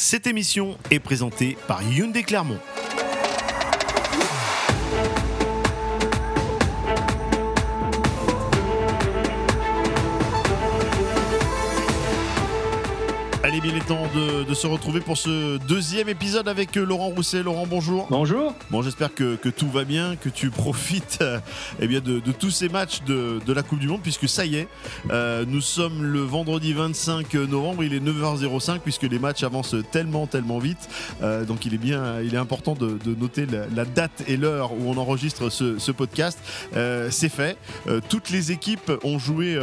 Cette émission est présentée par Hyundai Clermont. Bien, il est temps de, de se retrouver pour ce deuxième épisode avec euh, Laurent Rousset. Laurent, bonjour. Bonjour. Bon, j'espère que, que tout va bien, que tu profites euh, eh bien, de, de tous ces matchs de, de la Coupe du Monde, puisque ça y est, euh, nous sommes le vendredi 25 novembre, il est 9h05, puisque les matchs avancent tellement, tellement vite. Euh, donc il est bien, il est important de, noter la, la date et l'heure où on enregistre ce, ce podcast. C'est fait. Toutes les équipes ont joué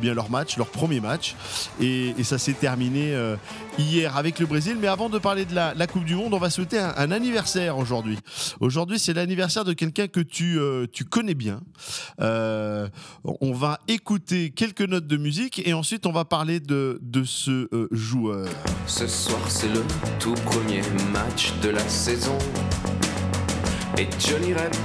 bien leur match, leur premier match, et, et ça s'est terminé euh, hier avec le Brésil. Mais avant de parler de la, Coupe du Monde, on va souhaiter un, un anniversaire aujourd'hui. Aujourd'hui, c'est l'anniversaire de quelqu'un que tu, euh, tu connais bien. Euh, on va écouter quelques notes de musique et ensuite on va parler de, de ce euh, joueur. Ce soir c'est le tout premier match de la saison Et Johnny Rep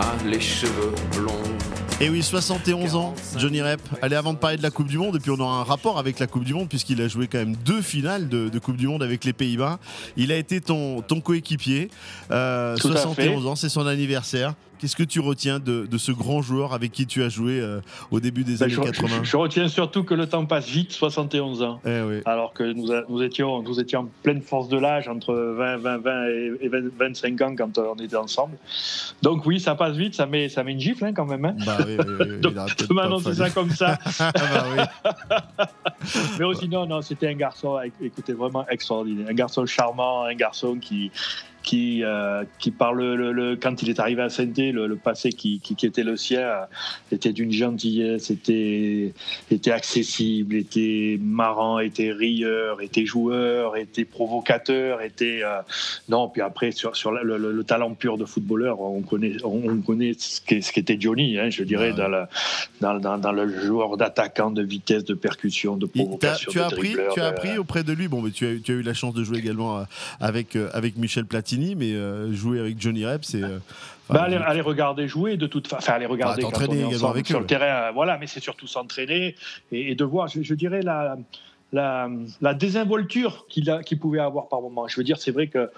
a les cheveux blonds Et oui, 71 ans, Johnny Rep. Allez, avant de parler de la Coupe du Monde, et puis on aura un rapport avec la Coupe du Monde, puisqu'il a joué quand même deux finales de, de Coupe du Monde avec les Pays-Bas. Il a été ton, ton coéquipier. Euh, Tout à 71 fait. ans, c'est son anniversaire. Qu'est-ce que tu retiens de, de ce grand joueur avec qui tu as joué euh, au début des Ben, années je, 80 je- je retiens surtout que le temps passe vite, 71 ans. Eh oui. Alors que nous, a- nous, étions, nous étions en pleine force de l'âge, entre 20, 20, 20 et et 20 25 ans quand euh, on était ensemble. Donc oui, ça passe vite, ça met, ça met une gifle hein, quand même. Hein. Bah oui, oui, Donc, de m'annoncer ça comme ça. Ah bah. Mais aussi, non, non, c'était un garçon, écoutez, vraiment extraordinaire. Un garçon charmant, un garçon qui, qui, euh, qui par le, le- le- quand il est arrivé à saint le, le passé qui, qui, qui était le sien, était d'une gentillesse, était, était accessible, était marrant, était rieur, était joueur, était provocateur, était. euh, non, puis après, sur, sur le, le- le talent pur de footballeur, on connaît, on connaît ce qu'était Johnny, hein, je dirais, Ouais. dans, le, dans, dans, dans le joueur d'attaquant, de vitesse, de percussion, de provocation. tu as de appris, dribbleur, tu as de- appris auprès de lui. Bon, mais tu as, tu as eu la chance de jouer également euh, avec euh, avec Michel Platini, mais euh, jouer avec Johnny Rep, c'est. euh, Bah, aller regarder jouer de toute façon, enfin aller regarder Bah, quand on est également ensemble avec sur eux. le terrain, voilà, mais c'est surtout s'entraîner et, et de voir, je, je dirais la, la, la désinvolture qu'il qu'il pouvait avoir par moment. Je veux dire, c'est vrai que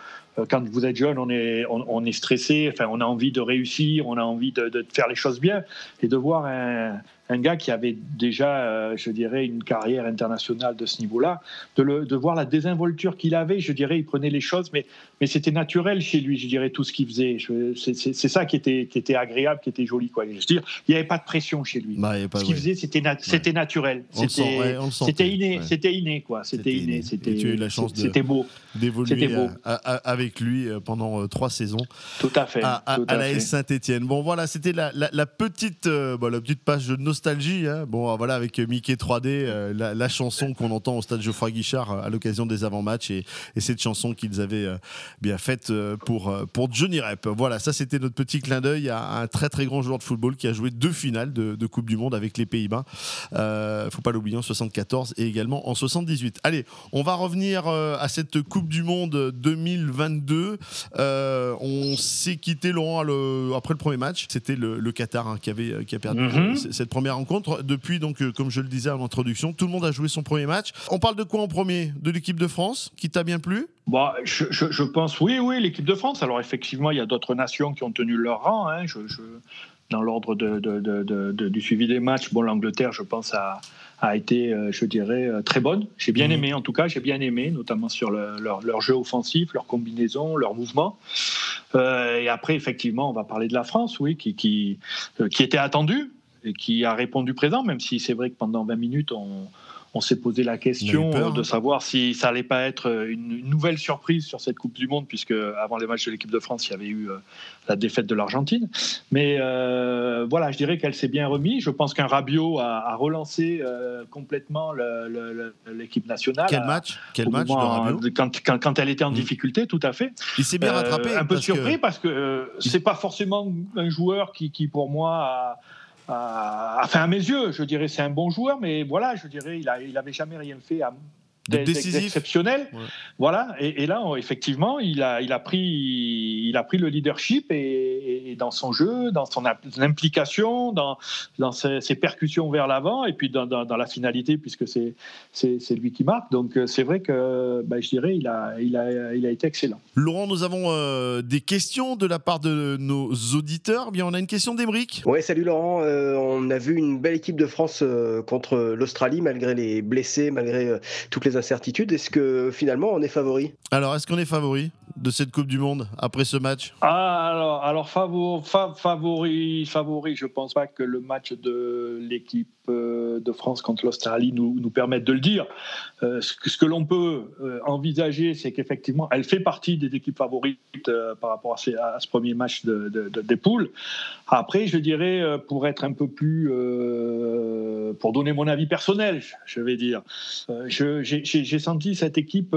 quand vous êtes jeune, on est, on, on est stressé, enfin on a envie de réussir, on a envie de, de faire les choses bien et de voir un, un gars qui avait déjà, euh, je dirais, une carrière internationale de ce niveau-là, de, le- de voir la désinvolture qu'il avait, je dirais, il prenait les choses, mais mais c'était naturel chez lui, je dirais, tout ce qu'il faisait. Je- C'est c'est- c'est ça qui était, qui était agréable, qui était joli. Quoi. Je veux dire, il n'y avait pas de pression chez lui. bah, pas- ce qu'il ouais. faisait, c'était nat- c'était naturel. On C'était ouais, on le sentait, c'était inné, ouais. c'était inné, quoi. C'était C'était inné. inné. Et C'était tu as eu la chance de- C'était beau, d'évoluer C'était beau. euh, à- à- avec lui euh, pendant euh, trois saisons tout à fait. à, à, tout à à la Saint-Etienne. Bon voilà, c'était la, la- la petite euh, bon, la petite page de nostalgie. hein. Bon euh, voilà avec Mickey 3D, euh, la, la chanson qu'on entend au stade Geoffroy Guichard à l'occasion des avant-matchs et, et cette chanson qu'ils avaient euh, bien faite pour pour Johnny Rep. Voilà, ça c'était notre petit clin d'œil à un très très grand joueur de football qui a joué deux finales de, de Coupe du Monde avec les Pays-Bas. Faut pas l'oublier en 74 et également en 78. Allez, on va revenir à cette Coupe du Monde 2022. Euh, on s'est quitté Laurent le- après le premier match. C'était le, le Qatar hein, qui avait qui a perdu Mhm. euh, cette première rencontre. Depuis donc, euh, comme je le disais en introduction, tout le monde a joué son premier match. On parle de quoi en premier? De l'équipe de France qui t'a bien plu? Bon, je, je- je pense, oui, oui, l'équipe de France. Alors, effectivement, il y a d'autres nations qui ont tenu leur rang. hein. Je- dans l'ordre de, de- de- de- de- du suivi des matchs, bon, l'Angleterre, je pense, a, a été, euh, je dirais, euh, très bonne. J'ai bien Mhm. aimé, en tout cas, j'ai bien aimé, notamment sur le- leur, leur jeu offensif, leur combinaison, leur mouvement. Euh, et après, effectivement, on va parler de la France, oui, qui, qui, qui était attendue et qui a répondu présent, même si c'est vrai que pendant 20 minutes, on, on s'est posé la question peur, de hein. savoir si ça allait pas être une, nouvelle surprise sur cette Coupe du Monde, puisque avant les matchs de l'équipe de France, il y avait eu euh, la défaite de l'Argentine. Mais euh, voilà, je dirais qu'elle s'est bien remise. Je pense qu'un Rabiot a, a relancé euh, complètement l'équipe nationale. Quel match Quel match moment, de- quand, quand, quand elle était en Mhm. difficulté, tout à fait. Il s'est bien Euh, rattrapé. un peu que- surpris parce que c'est pas forcément un joueur qui, qui pour moi, a- enfin à mes yeux, je dirais c'est un bon joueur, mais voilà, je dirais il, a, il avait jamais rien fait à, exceptionnel. Voilà. Et, là, effectivement, il a, il a pris, il a pris le leadership et, dans son jeu, dans son implication, dans, dans ses, percussions vers l'avant et puis dans, la finalité puisque c'est, c'est, lui qui marque. Donc euh, c'est vrai que, bah, je dirais, il a, il a, il a été excellent. Laurent, nous avons euh, des questions de la part de nos auditeurs. Bien, on a une question d'Emeric. Ouais, salut Laurent. Euh, on a vu une belle équipe de France contre l'Australie malgré les blessés, malgré toutes les incertitudes. Est-ce que finalement on est favori Alors, est-ce qu'on est favori de cette Coupe du Monde après ce match? Ah, Alors, alors favori, favori, favori, je pense pas que le match de l'équipe euh, de France contre l'Australie nous, nous permette de le dire. Euh, ce que, l'on peut euh, envisager, c'est qu'effectivement, elle fait partie des équipes favorites par rapport à, ce premier match de, des poules. Après, je dirais, pour être un peu plus, pour donner mon avis personnel, je vais dire, j'ai senti cette équipe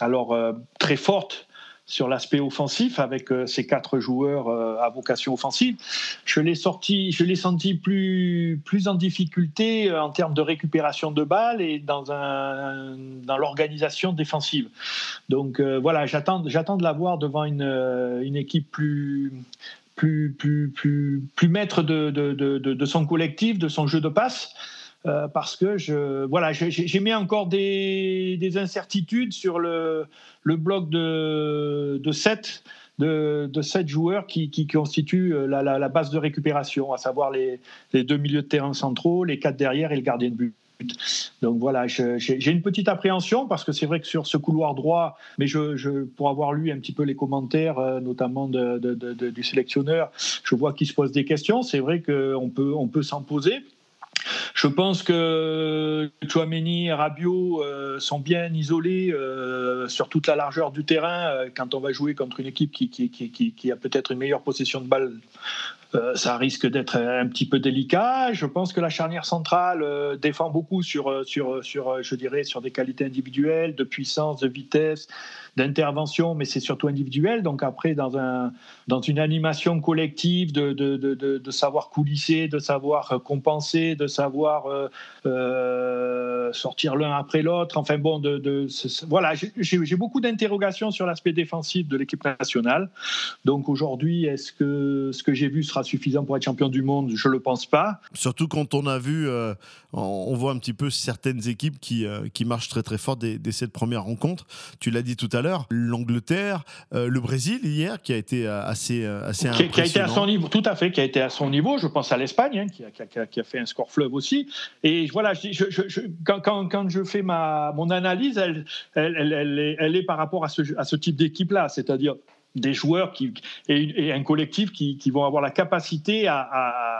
alors très forte sur l'aspect offensif avec euh, ces quatre joueurs euh, à vocation offensive. Je l'ai sorti, je l'ai senti plus plus en difficulté euh, en termes de récupération de balles et dans un dans l'organisation défensive. Donc voilà, j'attends j'attends de la voir devant une une équipe plus plus plus plus plus maître de, de, de, de son collectif, de son jeu de passe. Euh, parce que je, voilà, j'ai mis encore des, des, incertitudes sur le, le bloc de, de 7 de, de sept joueurs qui, qui constituent euh, la, la, base de récupération, à savoir les, les, deux milieux de terrain centraux, les quatre derrière et le gardien de but. Donc voilà, j'ai une petite appréhension parce que c'est vrai que sur ce couloir droit, mais je, pour avoir lu un petit peu les commentaires, euh, notamment de, du sélectionneur, je vois qu'il se pose des questions. C'est vrai qu'on peut, on peut s'en poser. Je pense que Chouameni et Rabiot euh, sont bien isolés euh, sur toute la largeur du terrain euh, quand on va jouer contre une équipe qui, qui, a peut-être une meilleure possession de balle ça risque d'être un petit peu délicat. Je pense que la charnière centrale défend beaucoup sur, sur, sur, je dirais, sur des qualités individuelles, de puissance, de vitesse, d'intervention, mais c'est surtout individuel. Donc après, dans, un, dans une animation collective, de, de, de, de savoir coulisser, de savoir compenser, de savoir euh, euh sortir l'un après l'autre. Enfin bon, de voilà, j'ai beaucoup d'interrogations sur l'aspect défensif de l'équipe nationale. Donc aujourd'hui, est-ce que ce que j'ai vu sera suffisant pour être champion du monde Je ne le pense pas. Surtout quand on a vu, euh, on voit un petit peu certaines équipes qui, euh, qui marchent très très fort dès, dès cette première rencontre. Tu l'as dit tout à l'heure, l'Angleterre, euh, le Brésil hier qui a été assez, assez qui, qui, a été à son niveau, tout à fait, qui a été à son niveau. Je pense à l'Espagne hein, qui, a, qui, a, fait un score fleuve aussi. Et voilà, je, je, quand, quand, quand, je fais ma, mon analyse, elle, elle, elle, elle, est, est par rapport à ce, à ce type d'équipe-là, c'est-à-dire des joueurs qui, et, un collectif qui, qui, vont avoir la capacité à,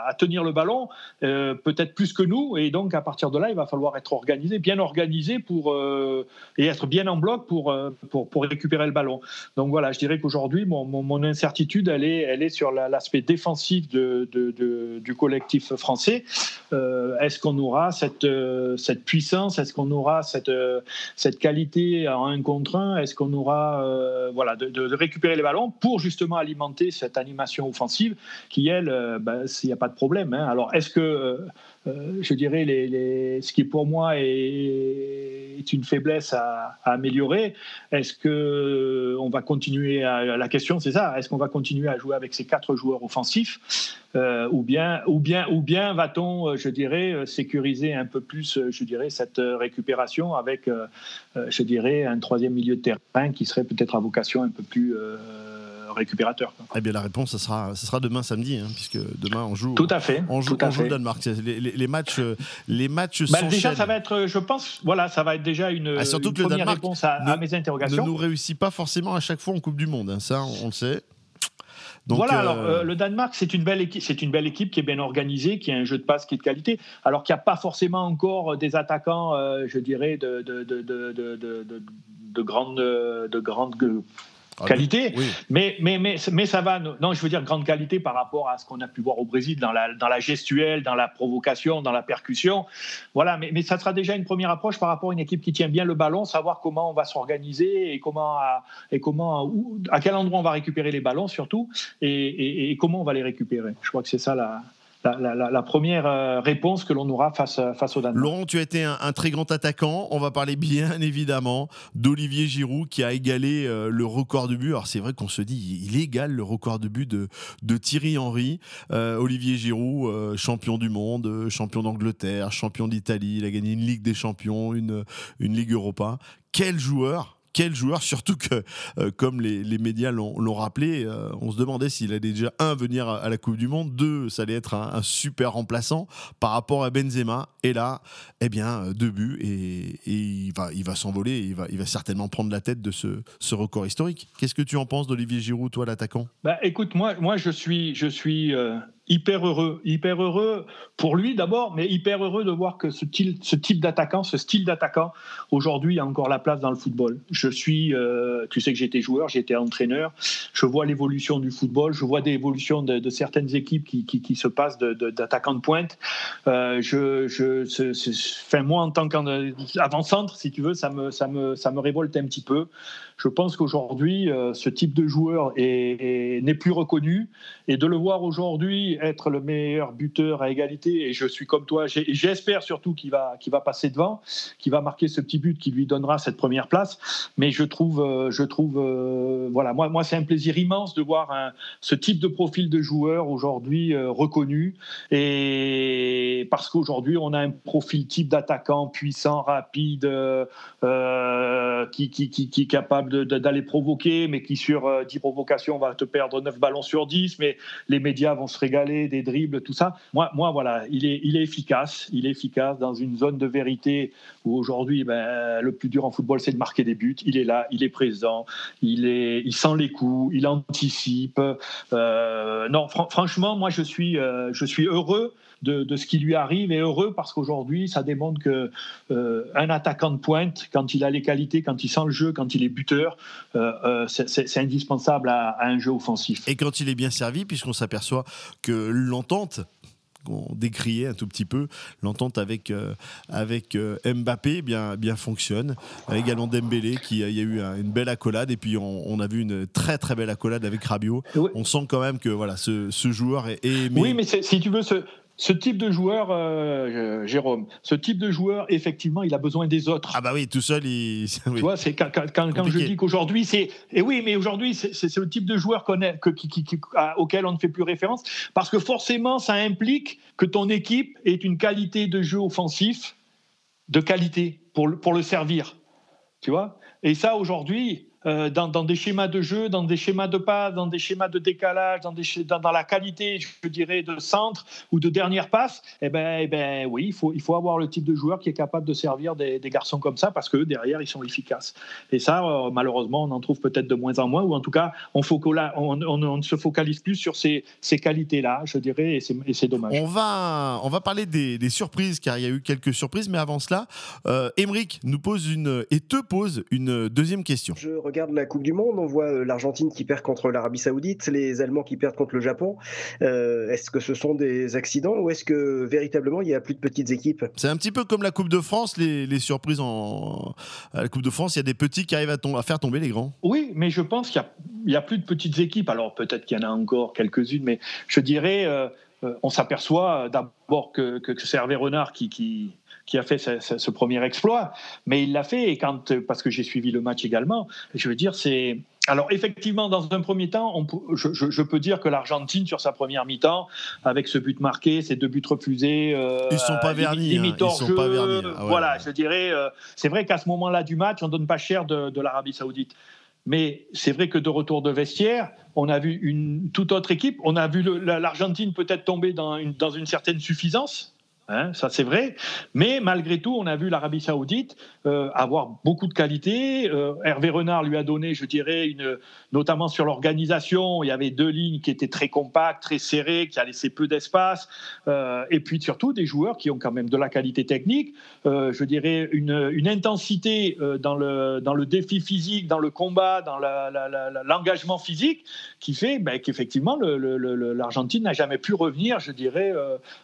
à, tenir le ballon, euh, peut-être plus que nous. Et donc, à partir de là, il va falloir être organisé, bien organisé pour, euh, et être bien en bloc pour, euh, pour, pour, récupérer le ballon. Donc voilà, je dirais qu'aujourd'hui, mon, mon, incertitude, elle est, elle est sur l'aspect défensif de, de, du collectif français. Est-ce qu'on aura cette, cette puissance? Est-ce qu'on aura cette, cette qualité en un contre un? Est-ce qu'on aura voilà, de, récupérer le pour justement alimenter cette animation offensive qui, elle, euh, ben, s'il n'y a pas de problème. Hein. Alors, est-ce que, euh, euh, je dirais, ce qui pour moi est, une faiblesse à, améliorer, est-ce que on va continuer à, la question, c'est ça, est-ce qu'on va continuer à jouer avec ces quatre joueurs offensifs ou bien, ou bien, ou bien va-t-on, je dirais, sécuriser un peu plus, je dirais, cette récupération avec, je dirais, un troisième milieu de terrain qui serait peut-être à vocation un peu plus récupérateur. Eh bien, la réponse, ça sera, ça sera demain samedi, hein, puisque demain on joue. Tout à fait. On joue, tout on joue le Danemark. Les, les, les, matchs, les matchs bah, Déjà, ça va être, je pense, voilà, ça va être déjà une, ah, surtout une que première le Danemark réponse à, à, mes interrogations. Ne nous réussit pas forcément à chaque fois en Coupe du Monde. Hein, ça, on, le sait. Donc, voilà, euh... alors euh, le Danemark, c'est une, belle équipe, c'est une belle équipe qui est bien organisée, qui a un jeu de passe qui est de qualité, alors qu'il n'y a pas forcément encore des attaquants, euh, je dirais, de, de, de, de, ah, qualité, mais, mais, mais, mais ça va. Non, je veux dire grande qualité par rapport à ce qu'on a pu voir au Brésil dans la, dans la gestuelle, dans la provocation, dans la percussion. Voilà, mais, mais ça sera déjà une première approche par rapport à une équipe qui tient bien le ballon, savoir comment on va s'organiser et comment, à, et comment où, à quel endroit on va récupérer les ballons surtout et, et, et, comment on va les récupérer. Je crois que c'est ça la, la, première euh, réponse que l'on aura face, face au Danemark. Laurent, tu as été un, très grand attaquant. On va parler bien évidemment d'Olivier Giroud qui a égalé euh, le record de but. Alors c'est vrai qu'on se dit, il égale le record de but de, Thierry Henry. Euh, Olivier Giroud, champion du monde, champion d'Angleterre, champion d'Italie. Il a gagné une Ligue des Champions, une, une Ligue Europa. Quel joueur quel joueur, surtout que, euh, comme les, médias l'ont rappelé, euh, on se demandait s'il allait déjà, un, venir à, la Coupe du Monde, deux, ça allait être un, super remplaçant par rapport à Benzema. Et là, eh bien, euh, deux buts, et, il va, il va s'envoler, il va, il va certainement prendre la tête de ce, record historique. Qu'est-ce que tu en penses d'Olivier Giroud, toi, l'attaquant? Bah, Écoute, moi, moi je suis, je suis hyper heureux, hyper heureux pour lui d'abord, mais hyper heureux de voir que ce, type d'attaquant, ce style d'attaquant, aujourd'hui a encore la place dans le football. Je suis, euh, tu sais que j'étais joueur, j'étais entraîneur, je vois l'évolution du football, je vois des évolutions de, certaines équipes qui, qui, se passent d'attaquants de, pointe. Euh, je, je, moi en tant qu'avant-centre, si tu veux, ça me, ça, me, ça me révolte un petit peu. Je pense qu'aujourd'hui, euh, ce type de joueur n'est plus reconnu et de le voir aujourd'hui être le meilleur buteur à égalité, et je suis comme toi, j'espère surtout qu'il va, va passer devant, qu'il va marquer ce petit but qui lui donnera cette première place. Mais je trouve, euh, je trouve euh, voilà, moi, moi c'est un plaisir immense de voir ce type de profil de joueur aujourd'hui reconnu, et parce qu'aujourd'hui, on a un profil type d'attaquant puissant, rapide, qui, qui, qui, qui est capable d'aller provoquer, mais qui sur 10 euh, provocations va te perdre 9 ballons sur 10, mais les médias vont se régaler, des dribbles, tout ça. Moi, moi voilà, il est, il est efficace. Il est efficace dans une zone de vérité où aujourd'hui, ben, le plus dur en football, c'est de marquer des buts. Il est là, il est présent, il, est, il sent les coups, il anticipe. Euh, non, franchement, moi, je suis, euh, je suis heureux de, ce qui lui arrive et heureux parce qu'aujourd'hui, ça démontre que euh, un attaquant de pointe, quand il a les qualités, quand il sent le jeu, quand il est buteur, euh, euh, c'est indispensable à, un jeu offensif. Et quand il est bien servi, puisqu'on s'aperçoit que l'entente qu'on décriait un tout petit peu, l'entente avec, avec Mbappé bien, bien fonctionne. également Dembélé, qui il y a eu une belle accolade, et puis on, a vu une très très belle accolade avec Rabiot. On sent quand même que voilà, ce, ce joueur est, aimé. Oui, mais si tu veux, ce, ce type de joueur, euh, Jérôme, ce type de joueur, effectivement, il a besoin des autres. Ah bah oui, tout seul, il. Tu vois, c'est quand, quand, je dis qu'aujourd'hui, c'est. Et oui, mais aujourd'hui, c'est le type de joueur que, qui, auquel on ne fait plus référence, parce que forcément, ça implique que ton équipe ait une qualité de jeu offensif de qualité pour, pour le servir. Tu vois? Et ça, aujourd'hui, euh, dans, des schémas de jeu, dans des schémas de passe, dans des schémas de décalage, dans, des, dans, la qualité, je dirais, de centre ou de dernière passe, eh ben, eh ben oui, il faut, il faut avoir le type de joueur qui est capable de servir des, garçons comme ça parce que derrière, ils sont efficaces. Et ça, euh, malheureusement, on en trouve peut-être de moins en moins, ou en tout cas, on, on, on, ne se focalise plus sur ces, ces qualités-là, je dirais, et c'est dommage. On va, on va parler des, des, surprises, car il y a eu quelques surprises, mais avant cela, euh, nous pose une, et te pose une deuxième question regarde la Coupe du Monde, on voit euh, l'Argentine qui perd contre l'Arabie Saoudite, les Allemands qui perdent contre le Japon. Euh, est-ce que ce sont des accidents ou est-ce que véritablement il y a plus de petites équipes? C'est un petit peu comme la Coupe de France, les, surprises en à la Coupe de France, il y a des petits qui arrivent à, faire tomber les grands. Oui, mais je pense qu'il n'y a, plus de petites équipes. Alors peut-être qu'il y en a encore quelques-unes, mais je dirais, euh, on s'aperçoit d'abord que, c'est Hervé Renard qui, qui qui a fait ce, premier exploit, mais il l'a fait et quand, parce que j'ai suivi le match également, je veux dire, c'est. Alors effectivement, dans un premier temps, on, je, peux dire que l'Argentine, sur sa première mi-temps, avec ce but marqué, ces deux buts refusés, euh, ils sont pas vernis, hein. ils sont pas vernis. Ah voilà, je dirais, euh, c'est vrai qu'à ce moment-là du match, on donne pas cher de, l'Arabie Saoudite. Mais c'est vrai que de retour de vestiaire, on a vu une toute autre équipe. On a vu l'Argentine peut-être tomber dans une, dans une certaine suffisance, Hein, ça c'est vrai, mais malgré tout, on a vu l'Arabie Saoudite euh, avoir beaucoup de qualité. Euh, Hervé Renard lui a donné, je dirais, une, notamment sur l'organisation, il y avait deux lignes qui étaient très compactes, très serrées, qui a laissé peu d'espace, euh, et puis surtout des joueurs qui ont quand même de la qualité technique. je dirais une, une intensité dans le dans le défi physique, dans le combat, dans l'engagement physique, qui fait ben, qu'effectivement l'Argentine n'a jamais pu revenir, je dirais,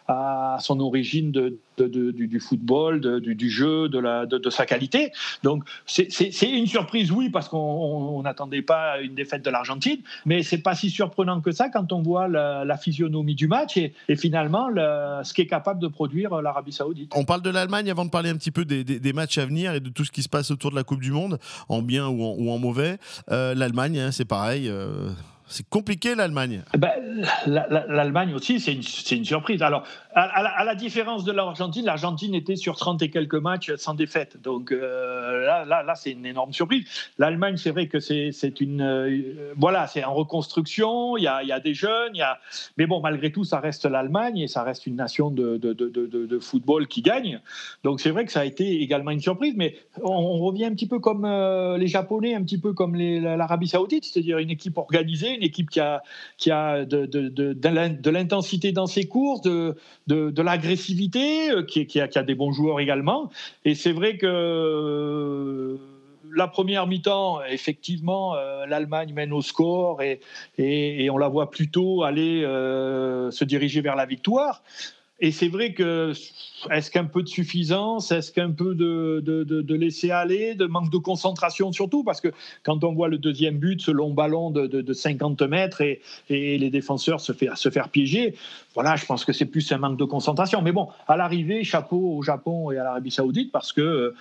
à son origine de, du, football, du, jeu, de, la, de, sa qualité. Donc c'est une surprise, oui, parce qu'on n'attendait pas une défaite de l'Argentine, mais c'est pas si surprenant que ça quand on voit la, physionomie du match et, finalement ce qu'est capable de produire l'Arabie Saoudite. On parle de l'Allemagne avant de parler un petit peu des, matchs à venir et de tout ce qui se passe autour de la Coupe du Monde, en bien ou en, mauvais. Euh, L'Allemagne, hein, c'est pareil. Euh, c'est compliqué l'Allemagne. Ben, L'Allemagne aussi, c'est une, surprise. Alors, à, la, différence de l'Argentine, l'Argentine était sur 30 et quelques matchs sans défaite. Donc euh, là, là, là c'est une énorme surprise. L'Allemagne, c'est vrai que c'est une. Euh, voilà, c'est en reconstruction, il y, a, y, a, des jeunes, y a, mais bon, malgré tout, ça reste l'Allemagne et ça reste une nation de, de, de, de football qui gagne. Donc c'est vrai que ça a été également une surprise, mais on, revient un petit peu comme euh, les Japonais, un petit peu comme l'Arabie Saoudite, c'est-à-dire une équipe organisée une équipe qui a, qui a de, de, de, l'intensité dans ses courses, de, de, l'agressivité, euh, qui, qui, a, qui, a, des bons joueurs également. Et c'est vrai que euh, la première mi-temps, effectivement, euh, l'Allemagne mène au score et, et, on la voit plutôt aller se diriger vers la victoire. Et c'est vrai que est-ce qu'un peu de suffisance, est-ce qu'un peu de, de, de, laisser aller, de manque de concentration surtout? Parce que quand on voit le deuxième but, ce long ballon de, 50 mètres et, et, les défenseurs se faire, se faire piéger, voilà, je pense que c'est plus un manque de concentration. Mais bon, à l'arrivée, chapeau au Japon et à l'Arabie Saoudite parce que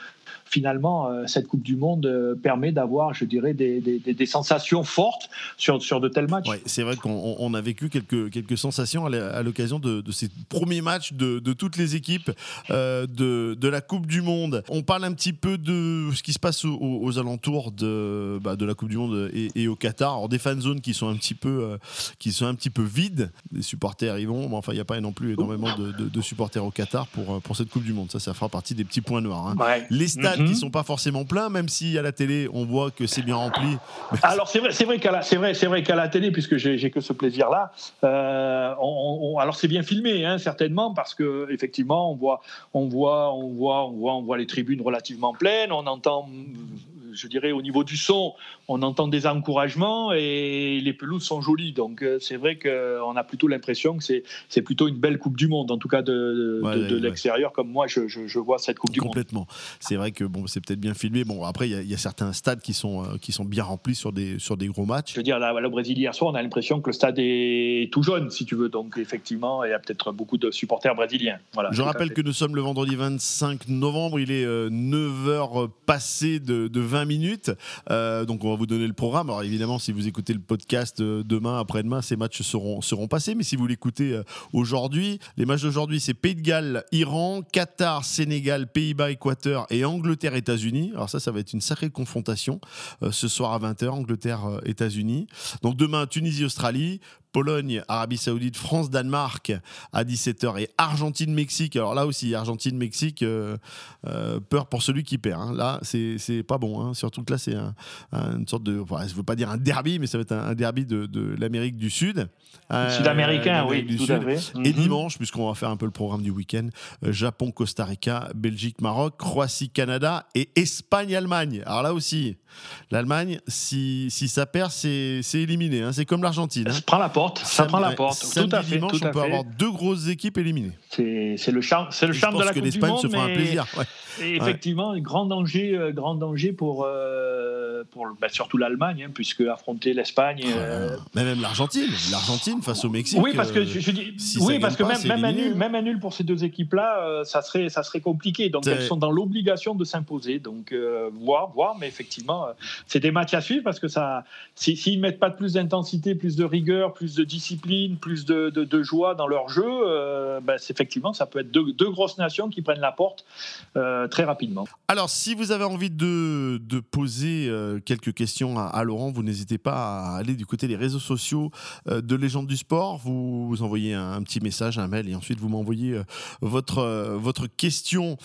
finalement, euh, cette Coupe du Monde euh, permet d'avoir, je dirais, des, des, sensations fortes sur, sur de tels matchs. Ouais, c'est vrai qu'on a vécu quelques, quelques sensations à l'occasion de, de, ces premiers matchs de, de toutes les équipes euh, de, de, la Coupe du Monde. On parle un petit peu de ce qui se passe aux, alentours de, bah, de la Coupe du Monde et, au Qatar. Alors, des fan zones qui sont un petit peu, qui sont un petit peu vides. Les supporters y vont, mais enfin, il n'y a pas non plus énormément de, de, supporters au Qatar pour, pour cette Coupe du Monde. Ça, ça fera partie des petits points noirs. Hein. Les stades qui mhm. sont pas forcément pleins, même si à la télé on voit que c'est bien rempli. Alors c'est vrai, c'est vrai qu'à la, vrai, vrai télé, puisque j'ai, que ce plaisir-là, euh, alors c'est bien filmé, hein, certainement, parce que effectivement on voit, on voit, on voit, on voit, on voit les tribunes relativement pleines, on entend je dirais, au niveau du son, on entend des encouragements et les pelouses sont jolies. Donc, euh, c'est vrai qu'on a plutôt l'impression que c'est plutôt une belle Coupe du Monde, en tout cas de, de, l'extérieur, comme moi, je, je, vois cette Coupe du Monde. Complètement. C'est vrai que bon, c'est peut-être bien filmé. Bon, après, il y, a certains stades qui sont, euh, qui sont bien remplis sur des, sur des gros matchs. Je veux dire, là, au Brésil, hier soir, on a l'impression que le stade est tout jaune, si tu veux. Donc, effectivement, il y a peut-être beaucoup de supporters brésiliens. Voilà, je rappelle que nous sommes le vendredi 25 novembre. Il est 9h euh, passé de, de 20 minutes. Euh, donc on va vous donner le programme. Alors évidemment, si vous écoutez le podcast euh, demain, après-demain, ces matchs seront, passés. Mais si vous l'écoutez euh, aujourd'hui, les matchs d'aujourd'hui, c'est Pays de Galles, Iran, Qatar, Sénégal, Pays-Bas, Équateur et Angleterre, États-Unis. Alors ça, ça va être une sacrée confrontation ce soir à 20h, Angleterre, États-Unis. Donc demain, Tunisie, Australie. Pologne, Arabie Saoudite, France, Danemark à 17h et Argentine, Mexique. Alors là aussi, Argentine, Mexique, euh, euh, peur pour celui qui perd. Hein. Là, c'est pas bon. Hein. Surtout que là, c'est une sorte de. je ne veux pas dire un derby, mais ça va être un, derby de, l'Amérique du Sud. Euh, Sud-américain, oui, tout à fait. Et mhm. dimanche, puisqu'on va faire un peu le programme du week-end Japon, Costa Rica, Belgique, Maroc, Croatie, Canada et Espagne, Allemagne. Alors là aussi, l'Allemagne, si, si ça perd, c'est éliminé. Hein. C'est comme l'Argentine. Ça prend la ça prend la porte. tout à fait. Dimanche, on peut avoir deux grosses équipes éliminées. C'est le charme, c'est le charme de la Coupe du Monde. se fera un plaisir. effectivement, grand danger, euh, grand danger pour, euh, pour bah, surtout l'Allemagne, hein, puisque affronter l'Espagne. Euh, mais même l'Argentine, l'Argentine face au Mexique. Oui, parce que je, dis, oui, parce que même, même, un nul, même un nul pour ces deux équipes-là, ça serait, ça serait compliqué. Donc elles sont dans l'obligation de s'imposer. Donc voir, voir, mais effectivement, c'est des matchs à suivre parce que ça, s'ils ne mettent pas plus d'intensité, plus de rigueur, plus de discipline, plus de, de, joie dans leur jeu, euh, ben, effectivement, ça peut être deux, grosses nations qui prennent la porte euh, très rapidement. Alors, si vous avez envie de, de poser euh, quelques questions à, Laurent, vous n'hésitez pas à aller du côté des réseaux sociaux de Légende du Sport. Vous, vous envoyez un, petit message, un mail, et ensuite vous m'envoyez votre, votre question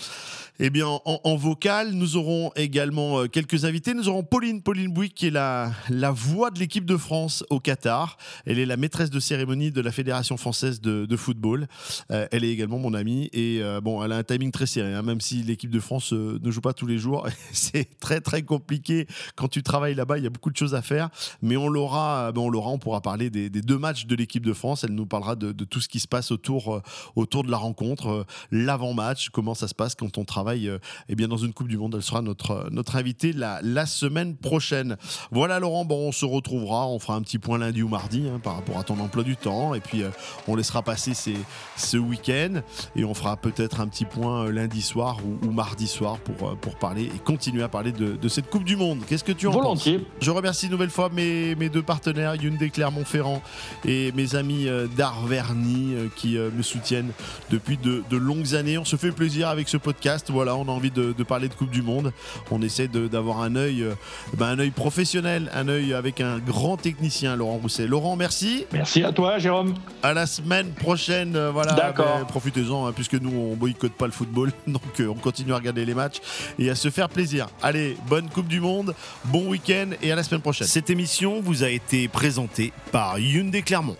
eh bien, en, vocal. Nous aurons également quelques invités. Nous aurons Pauline, Pauline Bouic, qui est la, la voix de l'équipe de France au Qatar. Elle est la maîtresse de cérémonie de la Fédération française de, football. Euh, elle est également mon amie et euh, bon, elle a un timing très serré, hein, même si l'équipe de France euh, ne joue pas tous les jours. c'est très très compliqué quand tu travailles là-bas, il y a beaucoup de choses à faire. Mais on l'aura, ben on on pourra parler des, deux matchs de l'équipe de France. Elle nous parlera de, tout ce qui se passe autour, autour de la rencontre, l'avant-match, comment ça se passe quand on travaille eh bien, dans une Coupe du Monde. Elle sera notre, notre invitée la, la semaine prochaine. Voilà Laurent, bon, on se retrouvera, on fera un petit point lundi ou mardi hein, par à ton emploi du temps. Et puis on laissera passer ces, ce week-end et on fera peut-être un petit point lundi soir ou, mardi soir pour, pour parler et continuer à parler de, de cette Coupe du Monde. Qu'est-ce que tu en Volontiers. penses Je remercie une nouvelle fois mes, mes deux partenaires, Hyundai Clermont-Ferrand et mes amis d'Arverny qui me soutiennent depuis de, de, longues années. On se fait plaisir avec ce podcast. Voilà, on a envie de, de parler de Coupe du Monde. On essaie d'avoir un œil, ben un œil professionnel, un œil avec un grand technicien, Laurent Rousset. Laurent, merci. Merci à toi, Jérôme. À la semaine prochaine. voilà. D'accord. Profitez-en, hein, puisque nous, on boycotte pas le football. Donc, on continue à regarder les matchs et à se faire plaisir. Allez, bonne Coupe du Monde, bon week-end et à la semaine prochaine. Cette émission vous a été présentée par Hyundai Clermont.